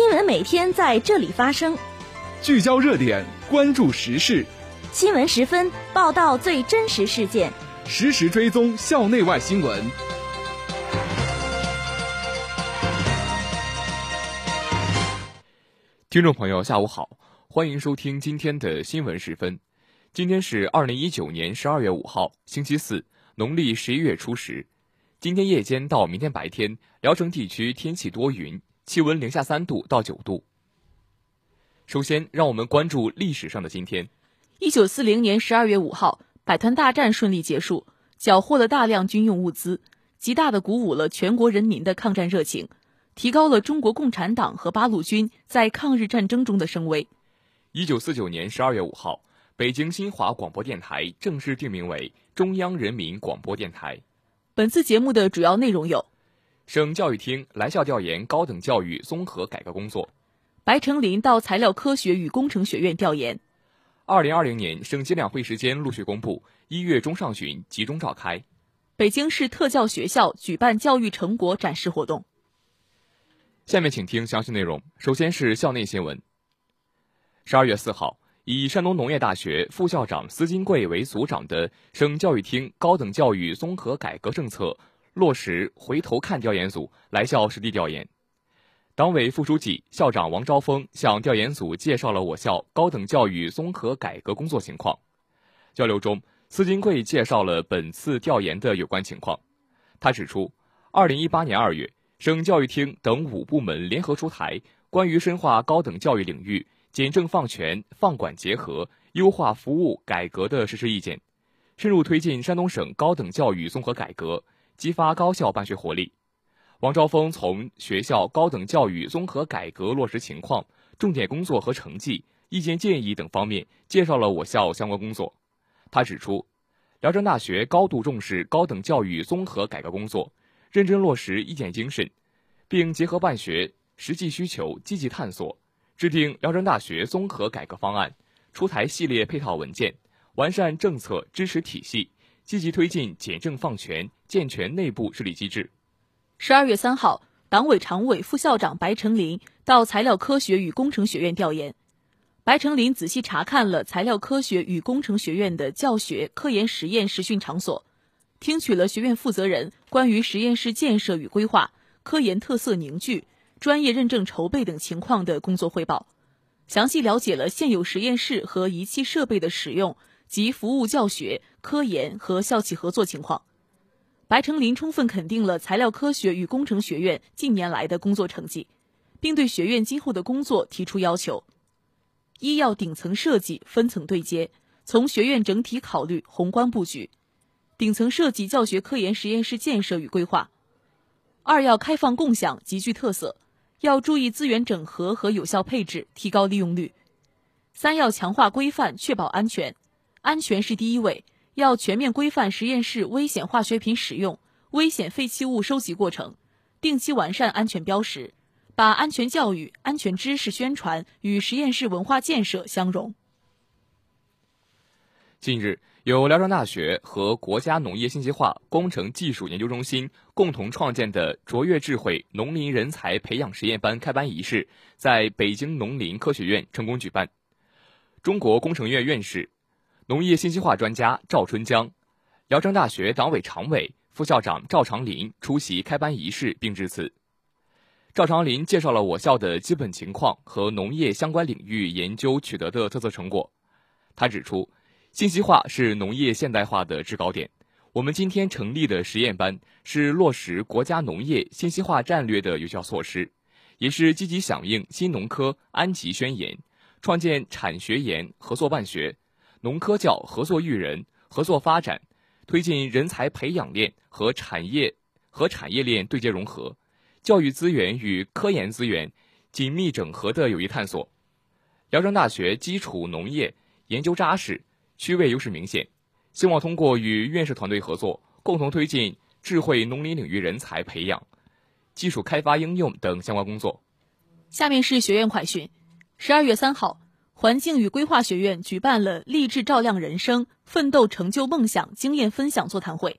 新闻每天在这里发生，聚焦热点，关注时事。新闻十分报道最真实事件，实时追踪校内外新闻。听众朋友，下午好，欢迎收听今天的新闻十分。今天是二零一九年十二月五号，星期四，农历十一月初十。今天夜间到明天白天，聊城地区天气多云。气温零下三度到九度。首先，让我们关注历史上的今天。一九四零年十二月五号，百团大战顺利结束，缴获了大量军用物资，极大的鼓舞了全国人民的抗战热情，提高了中国共产党和八路军在抗日战争中的声威。一九四九年十二月五号，北京新华广播电台正式定名为中央人民广播电台。本次节目的主要内容有。省教育厅来校调研高等教育综合改革工作。白成林到材料科学与工程学院调研。二零二零年省级两会时间陆续公布，一月中上旬集中召开。北京市特教学校举办教育成果展示活动。下面请听详细内容。首先是校内新闻。十二月四号，以山东农业大学副校长司金贵为组长的省教育厅高等教育综合改革政策。落实回头看调研组来校实地调研，党委副书记、校长王昭峰向调研组介绍了我校高等教育综合改革工作情况。交流中，司金贵介绍了本次调研的有关情况。他指出，二零一八年二月，省教育厅等五部门联合出台《关于深化高等教育领域简政放权、放管结合、优化服务改革的实施意见》，深入推进山东省高等教育综合改革。激发高校办学活力。王昭峰从学校高等教育综合改革落实情况、重点工作和成绩、意见建议等方面介绍了我校相关工作。他指出，聊城大学高度重视高等教育综合改革工作，认真落实意见精神，并结合办学实际需求积极探索，制定聊城大学综合改革方案，出台系列配套文件，完善政策支持体系。积极推进简政放权，健全内部治理机制。十二月三号，党委常委、副校长白成林到材料科学与工程学院调研。白成林仔细查看了材料科学与工程学院的教学、科研、实验实训场所，听取了学院负责人关于实验室建设与规划、科研特色凝聚、专业认证筹备等情况的工作汇报，详细了解了现有实验室和仪器设备的使用。及服务教学、科研和校企合作情况，白成林充分肯定了材料科学与工程学院近年来的工作成绩，并对学院今后的工作提出要求：一要顶层设计、分层对接，从学院整体考虑宏观布局，顶层设计教学科研实验室建设与规划；二要开放共享，极具特色，要注意资源整合和有效配置，提高利用率；三要强化规范，确保安全。安全是第一位，要全面规范实验室危险化学品使用、危险废弃物收集过程，定期完善安全标识，把安全教育、安全知识宣传与实验室文化建设相融。近日，由辽宁大学和国家农业信息化工程技术研究中心共同创建的卓越智慧农林人才培养实验班开班仪式在北京农林科学院成功举办，中国工程院院士。农业信息化专家赵春江，聊城大学党委常委、副校长赵长林出席开班仪式并致辞。赵长林介绍了我校的基本情况和农业相关领域研究取得的特色成果。他指出，信息化是农业现代化的制高点。我们今天成立的实验班是落实国家农业信息化战略的有效措施，也是积极响应新农科安吉宣言，创建产学研合作办学。农科教合作育人、合作发展，推进人才培养链和产业和产业链对接融合，教育资源与科研资源紧密整合的有益探索。聊城大学基础农业研究扎实，区位优势明显，希望通过与院士团队合作，共同推进智慧农林领域人才培养、技术开发应用等相关工作。下面是学院快讯：十二月三号。环境与规划学院举办了“励志照亮人生，奋斗成就梦想”经验分享座谈会。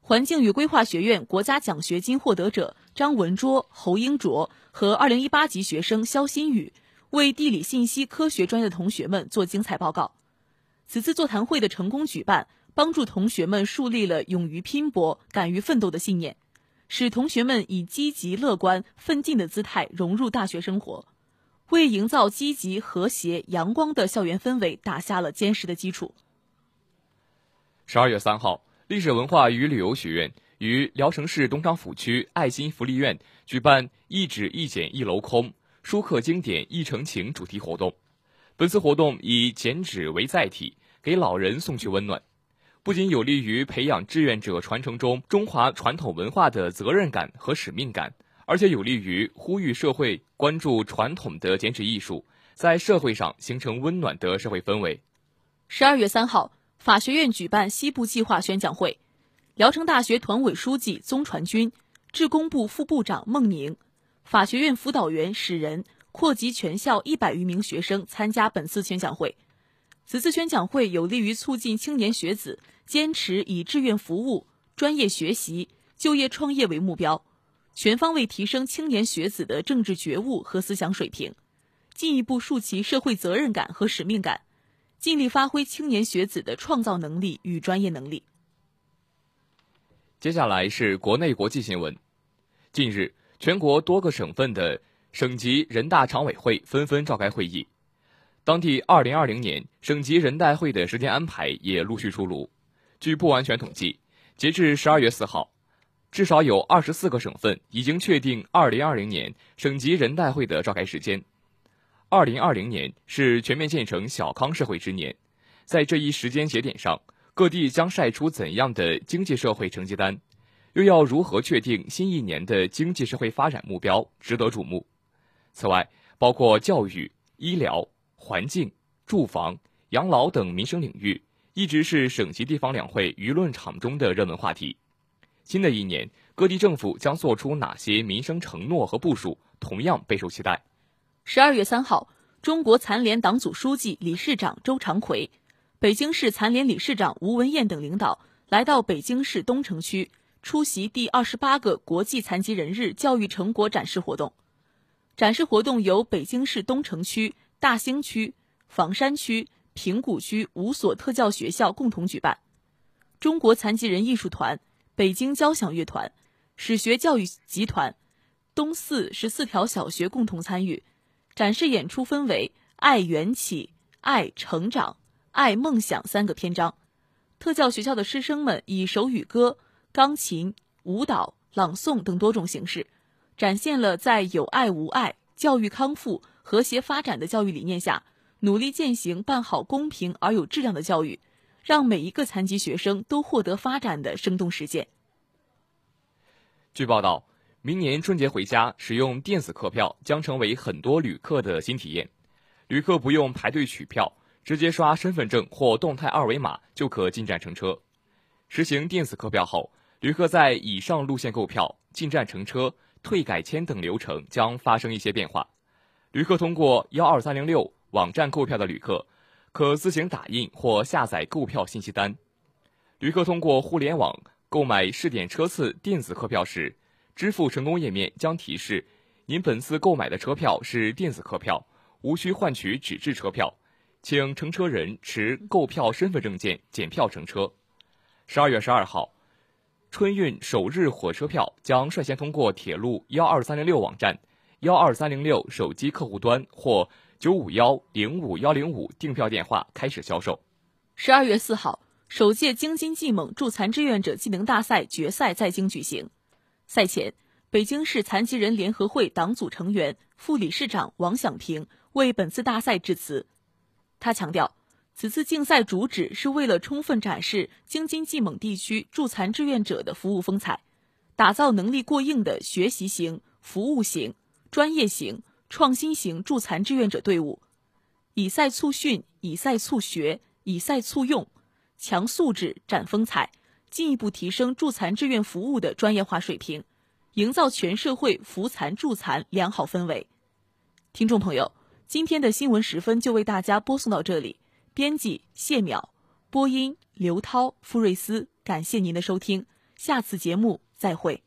环境与规划学院国家奖学金获得者张文卓、侯英卓和2018级学生肖新宇为地理信息科学专业的同学们做精彩报告。此次座谈会的成功举办，帮助同学们树立了勇于拼搏、敢于奋斗的信念，使同学们以积极乐观、奋进的姿态融入大学生活，为营造积极、和谐、阳光的校园氛围打下了坚实的基础。十二月三号，历史文化与旅游学院与聊城市东昌府区爱心福利院举办“一纸一剪一镂空，书刻经典一程情”主题活动。本次活动以剪纸为载体。给老人送去温暖，不仅有利于培养志愿者传承中中华传统文化的责任感和使命感，而且有利于呼吁社会关注传统的剪纸艺术，在社会上形成温暖的社会氛围。十二月三号，法学院举办西部计划宣讲会，聊城大学团委书记宗传军、职工部副部长孟宁、法学院辅导员史仁扩及全校一百余名学生参加本次宣讲会。此次宣讲会有利于促进青年学子坚持以志愿服务、专业学习、就业创业为目标，全方位提升青年学子的政治觉悟和思想水平，进一步树其社会责任感和使命感，尽力发挥青年学子的创造能力与专业能力。接下来是国内国际新闻。近日，全国多个省份的省级人大常委会纷纷召开会议。当地2020年省级人代会的时间安排也陆续出炉。据不完全统计，截至12月4号，至少有24个省份已经确定2020年省级人代会的召开时间。2020年是全面建成小康社会之年，在这一时间节点上，各地将晒出怎样的经济社会成绩单，又要如何确定新一年的经济社会发展目标，值得瞩目。此外，包括教育、医疗。环境、住房、养老等民生领域一直是省级地方两会舆论场中的热门话题。新的一年，各地政府将做出哪些民生承诺和部署，同样备受期待。十二月三号，中国残联党组书记、理事长周长奎，北京市残联理事长吴文艳等领导来到北京市东城区，出席第二十八个国际残疾人日教育成果展示活动。展示活动由北京市东城区。大兴区、房山区、平谷区五所特教学校共同举办，中国残疾人艺术团、北京交响乐团、史学教育集团、东四十四条小学共同参与。展示演出分为“爱缘起”“爱成长”“爱梦想”三个篇章。特教学校的师生们以手语歌、钢琴、舞蹈、朗诵等多种形式，展现了在有爱无爱、教育康复。和谐发展的教育理念下，努力践行办好公平而有质量的教育，让每一个残疾学生都获得发展的生动实践。据报道，明年春节回家使用电子客票将成为很多旅客的新体验。旅客不用排队取票，直接刷身份证或动态二维码就可进站乘车。实行电子客票后，旅客在以上路线购票、进站乘车、退改签等流程将发生一些变化。旅客通过幺二三零六网站购票的旅客，可自行打印或下载购票信息单。旅客通过互联网购买试点车次电子客票时，支付成功页面将提示：您本次购买的车票是电子客票，无需换取纸质车票，请乘车人持购票身份证件检票乘车。十二月十二号，春运首日火车票将率先通过铁路幺二三零六网站。幺二三零六手机客户端或九五幺零五幺零五订票电话开始销售。十二月四号，首届京津冀蒙助残志愿者技能大赛决赛在京举行。赛前，北京市残疾人联合会党组成员、副理事长王响平为本次大赛致辞。他强调，此次竞赛主旨是为了充分展示京津冀蒙地区助残志愿者的服务风采，打造能力过硬的学习型、服务型。专业型、创新型助残志愿者队伍，以赛促训，以赛促学，以赛促用，强素质、展风采，进一步提升助残志愿服务的专业化水平，营造全社会扶残助残良好氛围。听众朋友，今天的新闻时分就为大家播送到这里。编辑谢淼，播音刘涛、傅瑞思，感谢您的收听，下次节目再会。